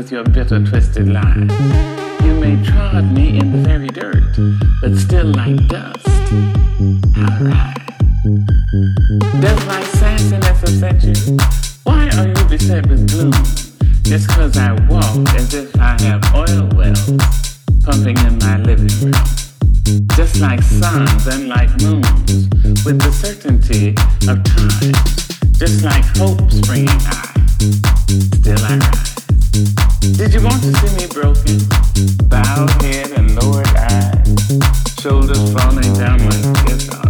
with your bitter, twisted lies. You may trod me in the very dirt, but still like dust. I rise. Does my sassiness upset you? Why are you beset with gloom? Just cause I walk as if I have oil wells pumping in my living room. Just like suns and like moons, with the certainty of time. Just like hope springing high, still I rise. Did you want to see me broken? Bowed head and lowered eyes, shoulders falling down like teardrops,